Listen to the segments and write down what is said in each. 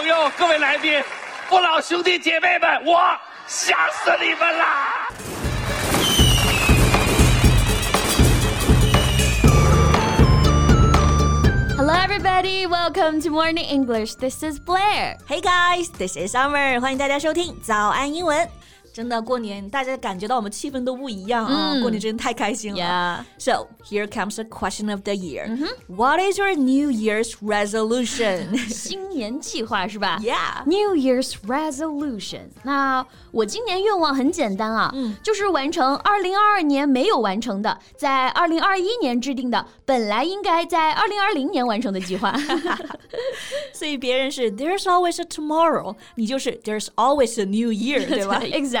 朋友、各位来宾、父老兄弟姐妹们，我想死你们啦！Hello, everybody. Welcome to Morning English. This is Blair. Hey guys, this is Summer. 欢迎大家收听早安英文。 真的过年，大家感觉到我们气氛都不一样啊！过年真的太开心了。Yeah. So here comes the question of the year. What is your New Year's resolution? 新年计划是吧 Yeah. New Year's resolution. 那我今年愿望很简单啊，就是完成2022年没有完成的，在2021年制定的，本来应该在2020年完成的计划。所以别人是 There's always a tomorrow，你就是 There's always a new year，对吧？ exactly.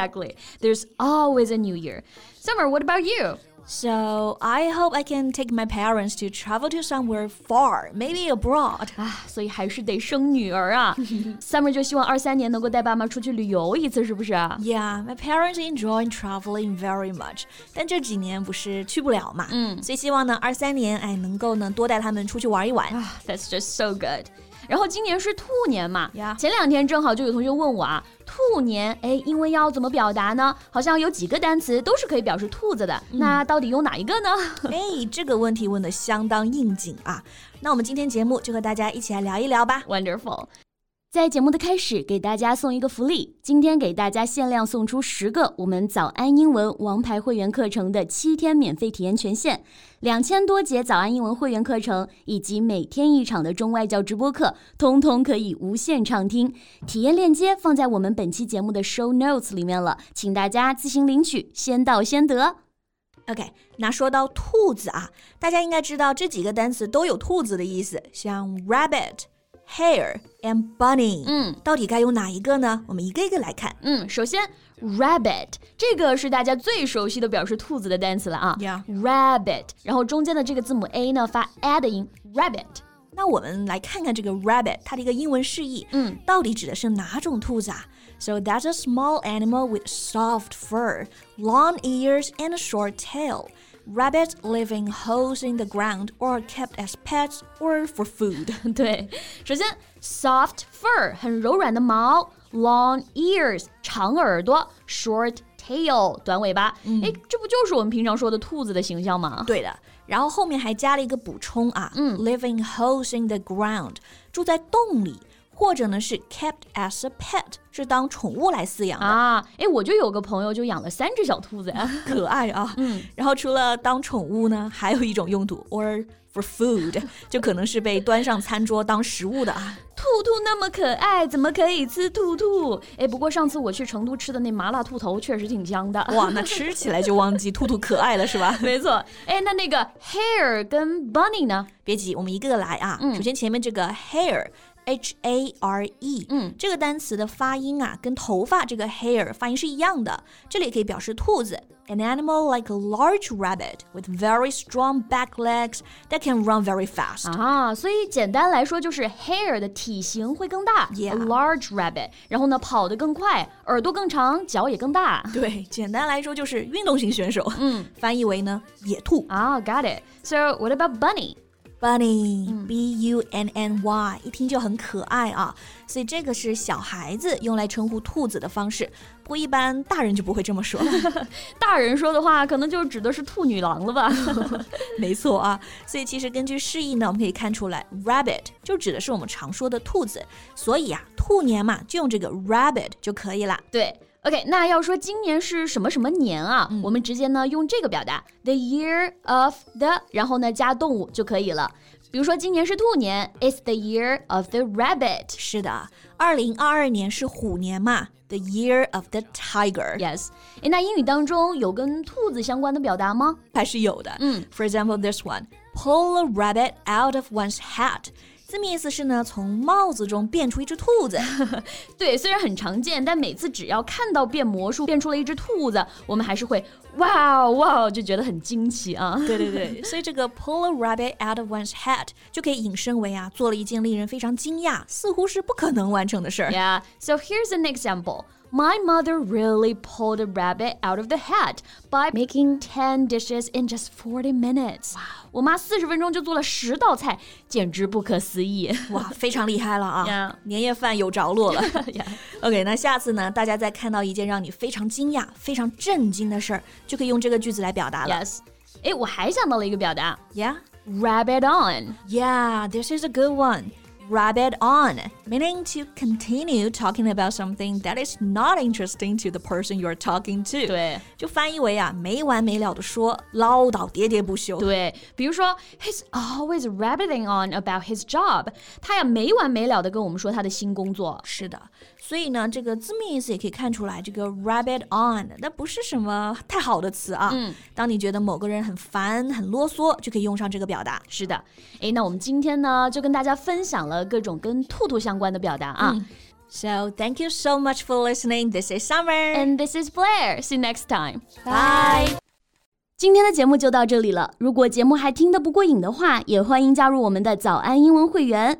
There's always a new year. Summer, what about you? So I hope I can take my parents to travel to somewhere far, maybe abroad. 啊，所以还是得生女儿啊。Summer 就希望二三年能够带爸妈出去旅游一次，是不是啊？ Yeah, my parents enjoy traveling very much. 但这几年不是去不了嘛，嗯，所以希望呢，二三年哎能够呢多带他们出去玩一玩。啊，That's just so good。 然后今年是兔年嘛 Yeah 前两天正好就有同学问我啊，兔年哎，英文要怎么表达呢？好像有几个单词都是可以表示兔子的，那到底用哪一个呢？哎，这个问题问的相当应景啊！那我们今天节目就和大家一起来聊一聊吧。Wonderful。在节目的开始，给大家送一个福利，今天给大家限量送出十个我们早安英文王牌会员课程的七天免费体验权限，两千多节早安英文会员课程以及每天一场的中外教直播课，通通可以无限畅听。体验链接放在我们本期节目的 show notes 里面了，请大家自行领取，先到先得。OK，那说到兔子啊，大家应该知道这几个单词都有兔子的意思，像 rabbit、hare and bunny。嗯，到底该用哪一个呢？我们一个一个来看。嗯，首先 rabbit 这个是大家最熟悉的表示兔子的单词了啊。 Yeah rabbit，然后中间的这个字母 a 呢发 a 的音，rabbit。那我们来看看这个 rabbit 它的一个英文释义，嗯，到底指的是哪种兔子啊？So that's a small animal with soft fur, long ears, and a short tail. Rabbits live in holes in the ground or are kept as pets or for food. 对，首先 soft fur 很柔软的毛，long ears 长耳朵，short tail 短尾巴。哎、这不就是我们平常说的兔子的形象吗？对的，然后后面还加了一个补充啊，嗯，live in holes in the ground，住在洞里， 或者呢是 kept as a pet，是当宠物来饲养的。啊，哎，我就有个朋友就养了三只小兔子呀。可爱啊。嗯，然后除了当宠物呢，还有一种用途，or for food，就可能是被端上餐桌当食物的啊。兔兔那么可爱，怎么可以吃兔兔？哎，不过上次我去成都吃的那麻辣兔头确实挺香的。哇，那 吃起来就忘记兔兔可爱了是吧？没错。哎，那那个 hare 跟 bunny 呢？别急，我们一个个来啊。首先前面这个 hair。H A R E，嗯，这个单词的发音啊，跟头发这个 hair 发音是一样的。这里也可以表示兔子，an animal like a large rabbit with very strong back legs that can run very fast。啊，所以简单来说就是 hare 的体型会更大 Yeah a large rabbit，然后呢跑得更快，耳朵更长，脚也更大。对，简单来说就是运动型选手。嗯，翻译为呢野兔。啊，got it。So what about bunny？ Bunny, B U N N Y，一听就很可爱啊，所以这个是小孩子用来称呼兔子的方式。不过一般大人就不会这么说了。大人说的话，可能就指的是兔女郎了吧？没错啊，所以其实根据释义呢，我们可以看出来，rabbit 就指的是我们常说的兔子，所以啊，兔年嘛，就用这个 rabbit 就可以了。对。OK，那要说今年是什么什么年啊？我们直接呢用这个表达 the year of the，然后呢加动物就可以了。比如说今年是兔年，It's the year of the rabbit。是的，二零二二年是虎年嘛，the year of the tiger。Yes，诶，那英语当中有跟兔子相关的表达吗？还是有的。嗯，For example, this one, pull a rabbit out of one's hat。字面意思是呢，从帽子中变出一只兔子。对，虽然很常见，但每次只要看到变魔术变出了一只兔子，我们还是会哇哇就觉得很惊奇啊。对对对，所以这个 pull a rabbit out of one's hat 就可以引申为啊，做了一件令人非常惊讶，似乎是不可能完成的事儿。Yeah, so here's an example. My mother really pulled a rabbit out of the hat by making 10 dishes in just 40 minutes. 我妈四十分钟就做了十道菜，简直不可思议。哇，非常厉害了啊 Yeah 年夜饭有着落了。 Yeah. OK，那下次呢，大家再看到一件让你非常惊讶、非常震惊的事儿，就可以用这个句子来表达了。 Yes. 诶，我还想到了一个表达 Yeah, ，rabbit on。 yeah, this is a good one. Rabbit on, meaning to continue talking about something that is not interesting to the person you're talking to. 对就翻译为啊，没完没了的说，唠叨喋喋不休。对，比如说，He's always rabbiting on about his job。他呀没完没了的跟我们说他的新工作。是的， 所以呢，这个字面意思也可以看出来，这个 rabbit on 那不是什么太好的词啊。嗯，当你觉得某个人很烦、很啰嗦，就可以用上这个表达。是的，哎，那我们今天呢就跟大家分享了各种跟兔兔相关的表达啊。So thank you so much for listening. This is Summer. And this is Blair. See you next time. Bye. 今天的节目就到这里了。如果节目还听得不过瘾的话，也欢迎加入我们的早安英文会员。